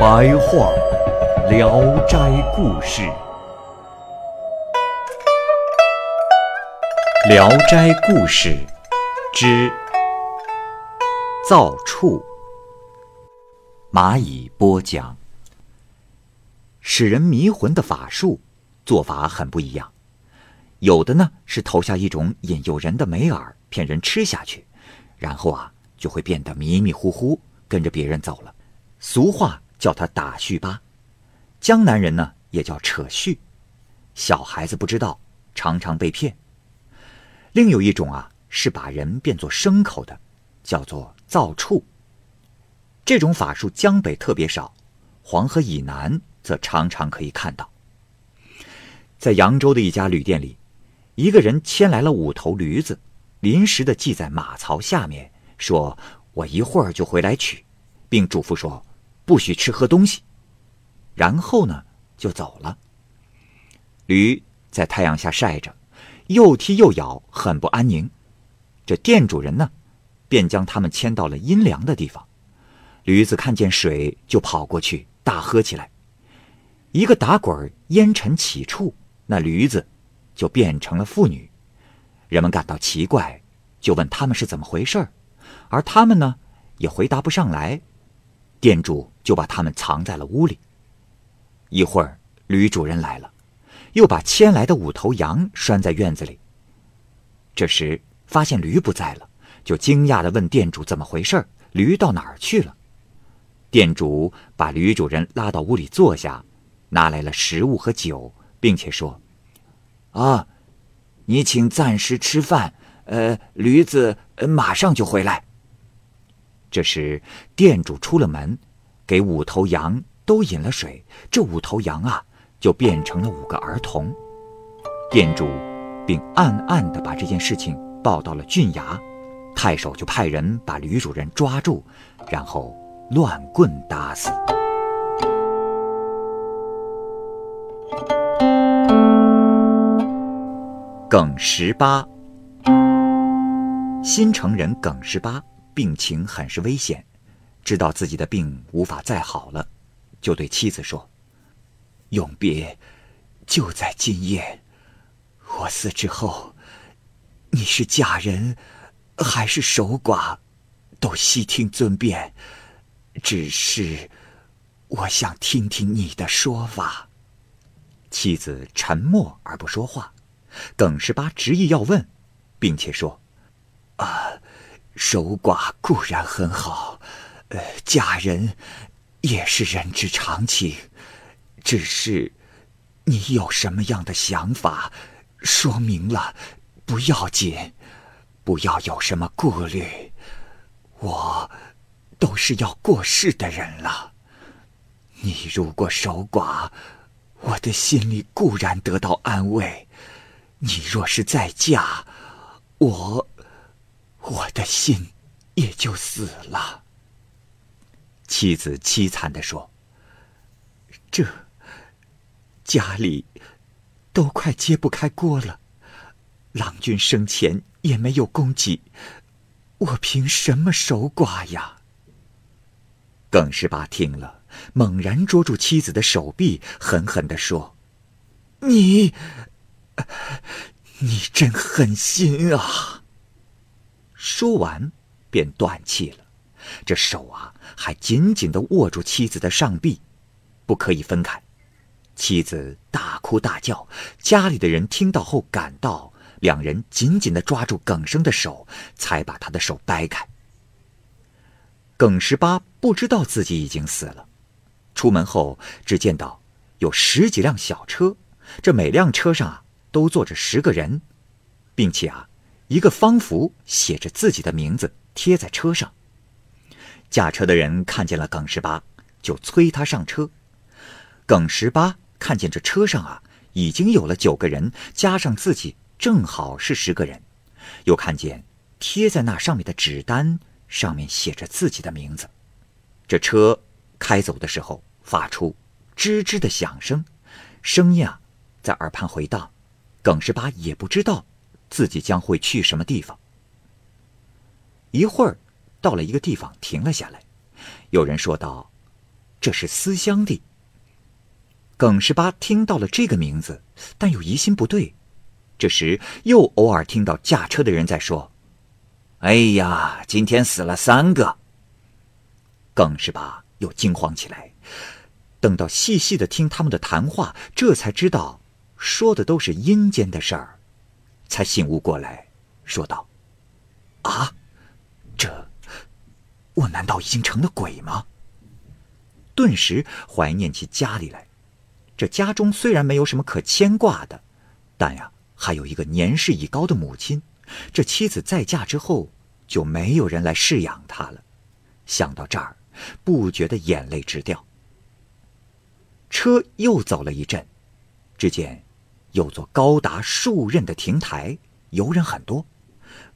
白话《聊斋故事》，《聊斋故事》之造处，蚂蚁播讲。使人迷魂的法术做法很不一样，有的呢是投下一种引诱人的美饵，骗人吃下去，然后啊就会变得迷迷糊糊，跟着别人走了。俗话叫他打絮巴，江南人呢也叫扯絮。小孩子不知道，常常被骗。另有一种啊是把人变作牲口的，叫做造畜。这种法术江北特别少，黄河以南。则常常可以看到，在扬州的一家旅店里，一个人牵来了五头驴子，临时的系在马槽下面，说：“我一会儿就回来取，并嘱咐说，不许吃喝东西。”然后呢，就走了。驴在太阳下晒着，又踢又咬，很不安宁。这店主人呢，便将他们牵到了阴凉的地方。驴子看见水，就跑过去，大喝起来。一个打滚烟尘起处，那驴子就变成了妇女。人们感到奇怪，就问他们是怎么回事而他们呢，也回答不上来。店主就把他们藏在了屋里。一会儿，驴主人来了，又把牵来的五头羊拴在院子里。这时发现驴不在了，就惊讶的问店主怎么回事驴到哪儿去了？店主把驴主人拉到屋里坐下。拿来了食物和酒，并且说：“啊，你请暂时吃饭，呃，驴子马上就回来。”这时，店主出了门，给五头羊都饮了水。这五头羊啊，就变成了五个儿童。店主并暗暗的把这件事情报到了郡衙，太守就派人把吕主人抓住，然后乱棍打死。耿十八，新城人耿十八病情很是危险，知道自己的病无法再好了，就对妻子说：“永别就在今夜，我死之后，你是嫁人还是守寡，都悉听尊便。只是我想听听你的说法。”妻子沉默而不说话。耿十八执意要问，并且说：“啊，守寡固然很好，呃，嫁人也是人之常情。只是你有什么样的想法，说明了不要紧，不要有什么顾虑。我都是要过世的人了，你如果守寡，我的心里固然得到安慰。”你若是再嫁，我，我的心也就死了。妻子凄惨的说：“这家里都快揭不开锅了，郎君生前也没有供给，我凭什么守寡呀？”耿十八听了，猛然捉住妻子的手臂，狠狠的说：“你！”你真狠心啊！说完，便断气了。这手啊，还紧紧的握住妻子的上臂，不可以分开。妻子大哭大叫，家里的人听到后赶到，两人紧紧的抓住耿生的手，才把他的手掰开。耿十八不知道自己已经死了。出门后，只见到有十几辆小车，这每辆车上啊。都坐着十个人，并且啊，一个方符写着自己的名字贴在车上。驾车的人看见了耿十八，就催他上车。耿十八看见这车上啊，已经有了九个人，加上自己，正好是十个人。又看见贴在那上面的纸单，上面写着自己的名字。这车开走的时候，发出吱吱的响声，声音啊，在耳畔回荡。耿十八也不知道自己将会去什么地方。一会儿，到了一个地方，停了下来。有人说道：“这是思乡地。”耿十八听到了这个名字，但又疑心不对。这时，又偶尔听到驾车的人在说：“哎呀，今天死了三个。”耿十八又惊慌起来。等到细细的听他们的谈话，这才知道说的都是阴间的事儿，才醒悟过来，说道：“啊，这我难道已经成了鬼吗？”顿时怀念起家里来。这家中虽然没有什么可牵挂的，但呀。还有一个年事已高的母亲，这妻子再嫁之后就没有人来侍养他了。想到这儿，不觉得眼泪直掉。车又走了一阵，只见有座高达数仞的亭台，游人很多，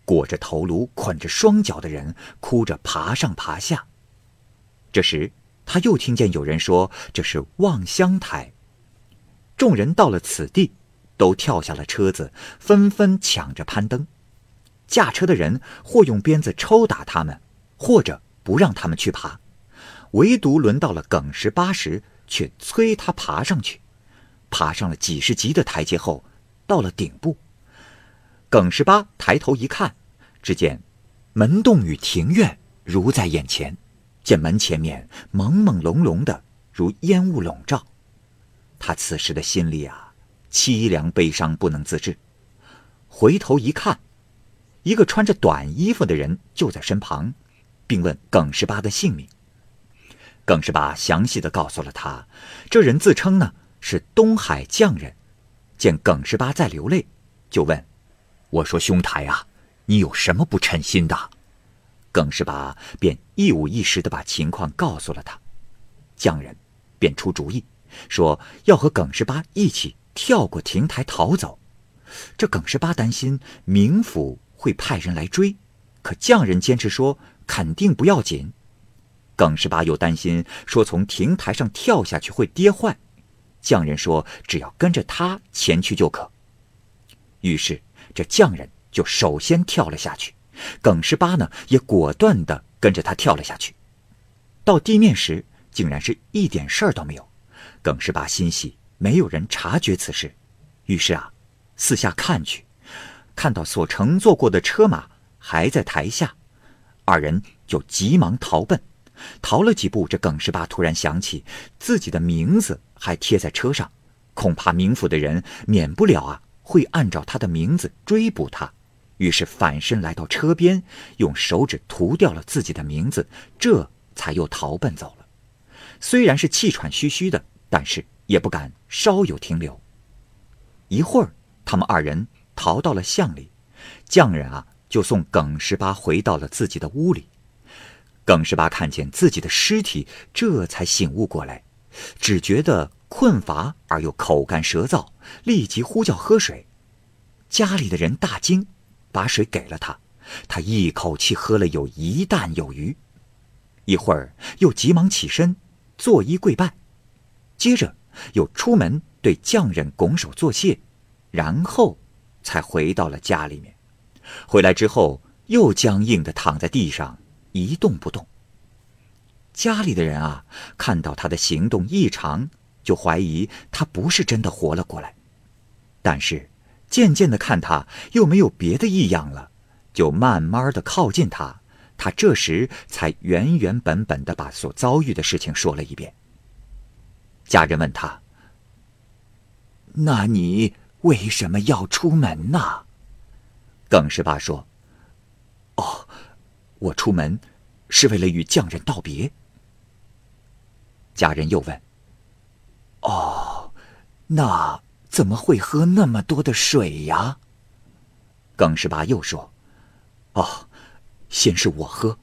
裹着头颅、捆着双脚的人哭着爬上爬下。这时，他又听见有人说这是望乡台。众人到了此地。都跳下了车子，纷纷抢着攀登。驾车的人或用鞭子抽打他们，或者不让他们去爬。唯独轮到了耿十八时，却催他爬上去。爬上了几十级的台阶后，到了顶部。耿十八抬头一看，只见门洞与庭院如在眼前，见门前面朦朦胧胧的，如烟雾笼罩。他此时的心里啊。凄凉悲伤不能自制，回头一看，一个穿着短衣服的人就在身旁，并问耿十八的姓名。耿十八详细的告诉了他，这人自称呢是东海匠人。见耿十八在流泪，就问：“我说兄台啊，你有什么不称心的？”耿十八便一五一十的把情况告诉了他。匠人便出主意，说要和耿十八一起。跳过亭台逃走，这耿十八担心冥府会派人来追，可匠人坚持说肯定不要紧。耿十八又担心说从亭台上跳下去会跌坏，匠人说只要跟着他前去就可。于是这匠人就首先跳了下去，耿十八呢也果断的跟着他跳了下去。到地面时，竟然是一点事儿都没有。耿十八欣喜。没有人察觉此事，于是啊，四下看去，看到所乘坐过的车马还在台下，二人就急忙逃奔。逃了几步，这耿十八突然想起自己的名字还贴在车上，恐怕冥府的人免不了啊会按照他的名字追捕他，于是反身来到车边，用手指涂掉了自己的名字，这才又逃奔走了。虽然是气喘吁吁的，但是。也不敢稍有停留。一会儿，他们二人逃到了巷里，匠人啊就送耿十八回到了自己的屋里。耿十八看见自己的尸体，这才醒悟过来，只觉得困乏而又口干舌燥，立即呼叫喝水。家里的人大惊，把水给了他，他一口气喝了有一担有余。一会儿又急忙起身，作揖跪拜，接着。又出门对匠人拱手作谢，然后才回到了家里面。回来之后，又僵硬的躺在地上一动不动。家里的人啊，看到他的行动异常，就怀疑他不是真的活了过来。但是渐渐的看他又没有别的异样了，就慢慢的靠近他。他这时才原原本本的把所遭遇的事情说了一遍。家人问他：“那你为什么要出门呢？”耿十八说：“哦，我出门是为了与匠人道别。”家人又问：“哦，那怎么会喝那么多的水呀？”耿十八又说：“哦，先是我喝，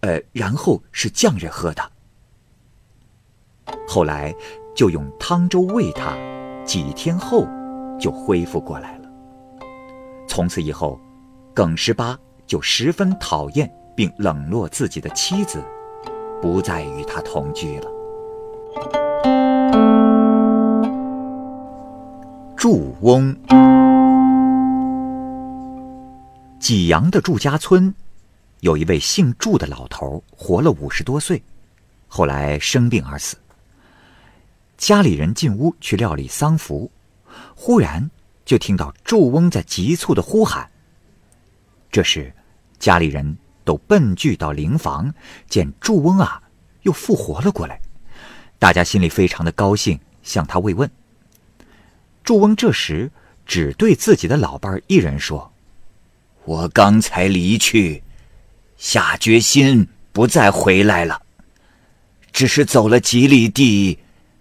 呃，然后是匠人喝的。后来就用汤粥喂他，几天后就恢复过来了。从此以后，耿十八就十分讨厌并冷落自己的妻子，不再与他同居了。”祝翁。济阳的祝家村，有一位姓祝的老头，活了五十多岁，后来生病而死。家里人进屋去料理丧服，忽然就听到祝翁在急促的呼喊。这时，家里人都奔聚到灵房，见祝翁啊又复活了过来，大家心里非常的高兴，向他慰问。祝翁这时只对自己的老伴儿一人说。我刚才离去，下决心不再回来了。只是走了几里地，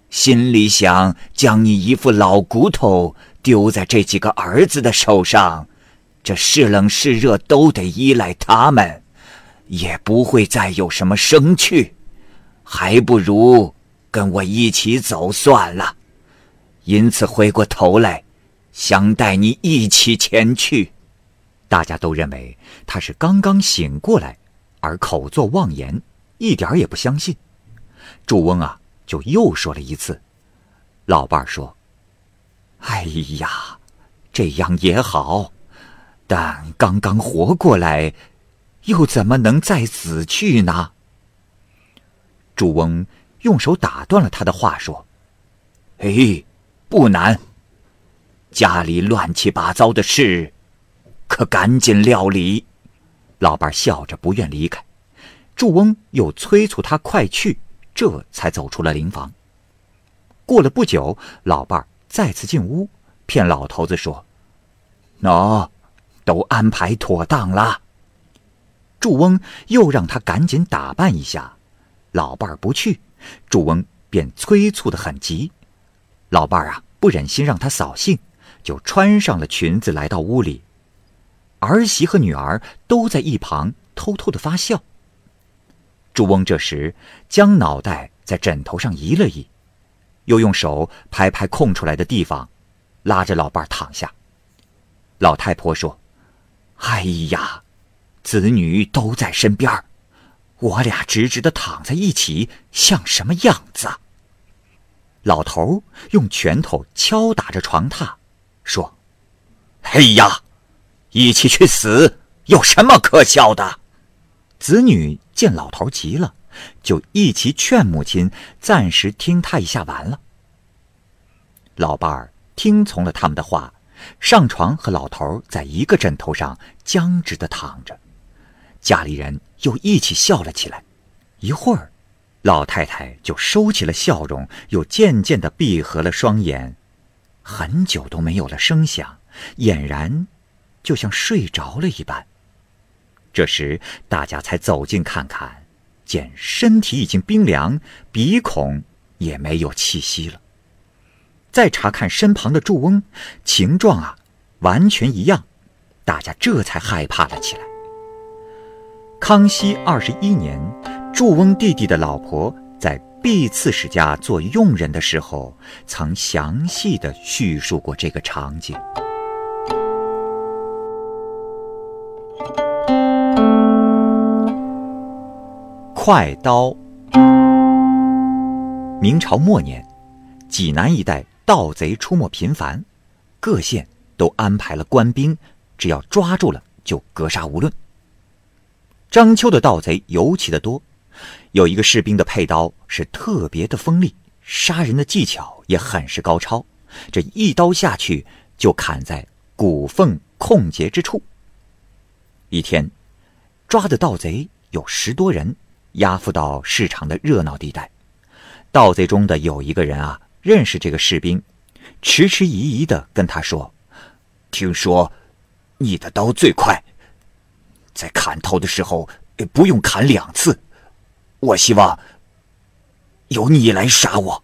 心里想将你一副老骨头丢在这几个儿子的手上，这是冷是热都得依赖他们，也不会再有什么生趣，还不如跟我一起走算了。因此回过头来，想带你一起前去。大家都认为他是刚刚醒过来，而口作妄言，一点也不相信。祝翁啊，就又说了一次。老伴儿说：“哎呀，这样也好，但刚刚活过来，又怎么能再死去呢？”祝翁用手打断了他的话，说：“哎，不难。家里乱七八糟的事。”可赶紧料理，老伴笑着不愿离开。祝翁又催促他快去，这才走出了灵房。过了不久，老伴再次进屋，骗老头子说：“喏，都安排妥当了。”祝翁又让他赶紧打扮一下，老伴不去，祝翁便催促的很急。老伴啊，不忍心让他扫兴，就穿上了裙子来到屋里。儿媳和女儿都在一旁偷偷的发笑。祝翁这时将脑袋在枕头上移了移，又用手拍拍空出来的地方，拉着老伴躺下。老太婆说：“哎呀，子女都在身边我俩直直的躺在一起，像什么样子？”啊老头用拳头敲打着床榻，说：“哎呀！”一起去死有什么可笑的？子女见老头急了，就一起劝母亲暂时听他一下完了。老伴儿听从了他们的话，上床和老头在一个枕头上僵直的躺着。家里人又一起笑了起来。一会儿，老太太就收起了笑容，又渐渐的闭合了双眼，很久都没有了声响，俨然。就像睡着了一般。这时，大家才走近看看，见身体已经冰凉，鼻孔也没有气息了。再查看身旁的祝翁，情状啊，完全一样，大家这才害怕了起来。康熙二十一年，祝翁弟弟的老婆在毕刺史家做佣人的时候，曾详细的叙述过这个场景。快刀。明朝末年，济南一带盗贼出没频繁，各县都安排了官兵，只要抓住了就格杀无论。章丘的盗贼尤其的多，有一个士兵的佩刀是特别的锋利，杀人的技巧也很是高超，这一刀下去就砍在骨缝空结之处。一天，抓的盗贼有十多人。押赴到市场的热闹地带，盗贼中的有一个人啊，认识这个士兵，迟迟疑疑的跟他说：“听说你的刀最快，在砍头的时候不用砍两次。我希望由你来杀我。”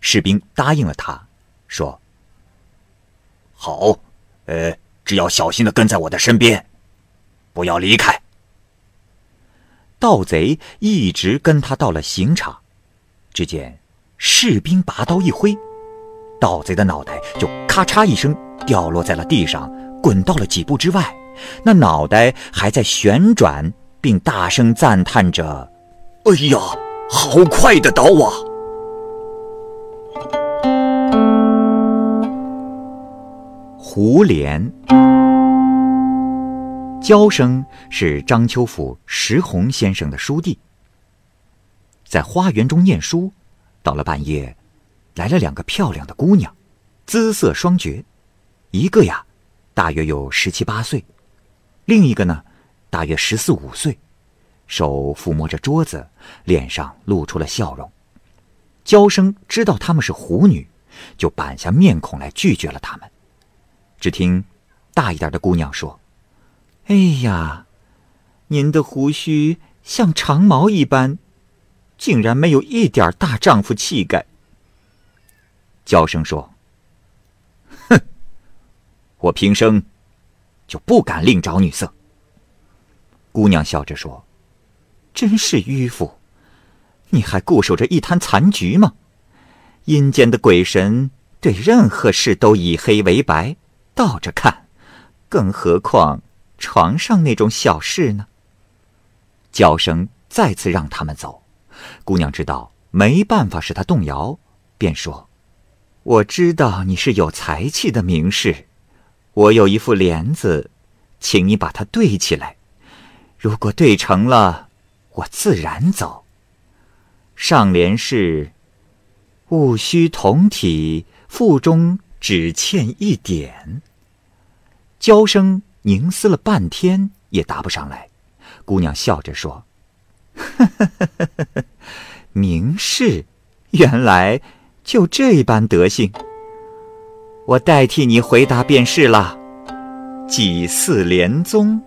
士兵答应了他，说：“好，呃，只要小心的跟在我的身边，不要离开。盗贼一直跟他到了刑场，只见士兵拔刀一挥，盗贼的脑袋就咔嚓一声掉落在了地上，滚到了几步之外。那脑袋还在旋转，并大声赞叹着：“哎呀，好快的刀啊！”胡琏。焦生是章丘府石洪先生的叔弟，在花园中念书，到了半夜，来了两个漂亮的姑娘，姿色双绝，一个呀，大约有十七八岁，另一个呢，大约十四五岁，手抚摸着桌子，脸上露出了笑容。娇生知道她们是狐女，就板下面孔来拒绝了她们。只听大一点的姑娘说。哎呀，您的胡须像长毛一般，竟然没有一点大丈夫气概。娇生说：“哼，我平生就不敢另找女色。”姑娘笑着说：“真是迂腐，你还固守着一滩残局吗？阴间的鬼神对任何事都以黑为白，倒着看，更何况……”床上那种小事呢？叫声再次让他们走。姑娘知道没办法使他动摇，便说：“我知道你是有才气的名士，我有一副帘子，请你把它对起来。如果对成了，我自然走。上联是‘戊戌同体，腹中只欠一点’。娇生。”凝思了半天也答不上来，姑娘笑着说：“ 名士，原来就这般德性。我代替你回答便是了。几似连宗，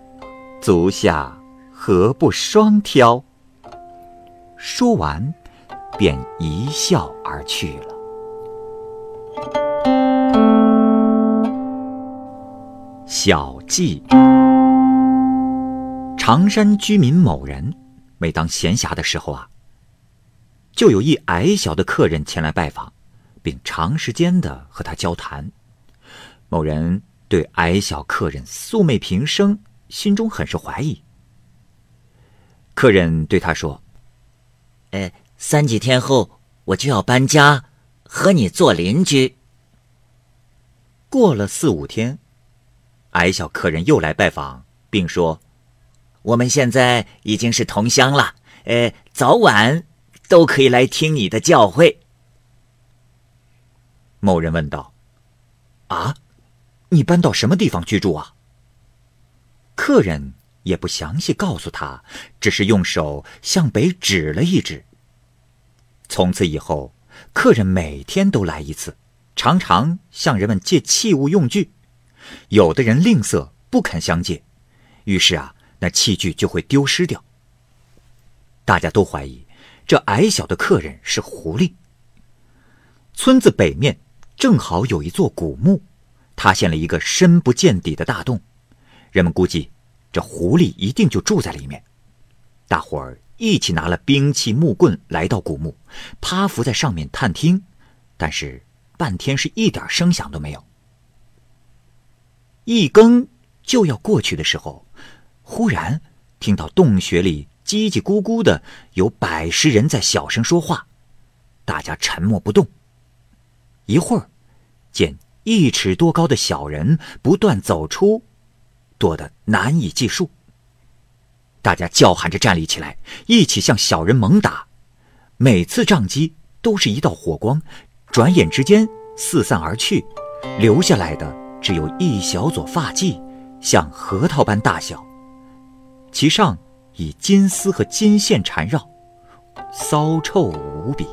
足下何不双挑？”说完，便一笑而去了。小记：常山居民某人，每当闲暇的时候啊，就有一矮小的客人前来拜访，并长时间的和他交谈。某人对矮小客人素昧平生，心中很是怀疑。客人对他说：“哎，三几天后我就要搬家，和你做邻居。”过了四五天。矮小客人又来拜访，并说：“我们现在已经是同乡了，呃，早晚都可以来听你的教诲。”某人问道：“啊，你搬到什么地方居住啊？”客人也不详细告诉他，只是用手向北指了一指。从此以后，客人每天都来一次，常常向人们借器物用具。有的人吝啬，不肯相借，于是啊，那器具就会丢失掉。大家都怀疑这矮小的客人是狐狸。村子北面正好有一座古墓，塌陷了一个深不见底的大洞，人们估计这狐狸一定就住在里面。大伙儿一起拿了兵器木棍来到古墓，趴伏在上面探听，但是半天是一点声响都没有。一更就要过去的时候，忽然听到洞穴里叽叽咕咕的有百十人在小声说话，大家沉默不动。一会儿，见一尺多高的小人不断走出，多得难以计数。大家叫喊着站立起来，一起向小人猛打。每次撞击都是一道火光，转眼之间四散而去，留下来的。只有一小撮发髻，像核桃般大小，其上以金丝和金线缠绕，骚臭无比。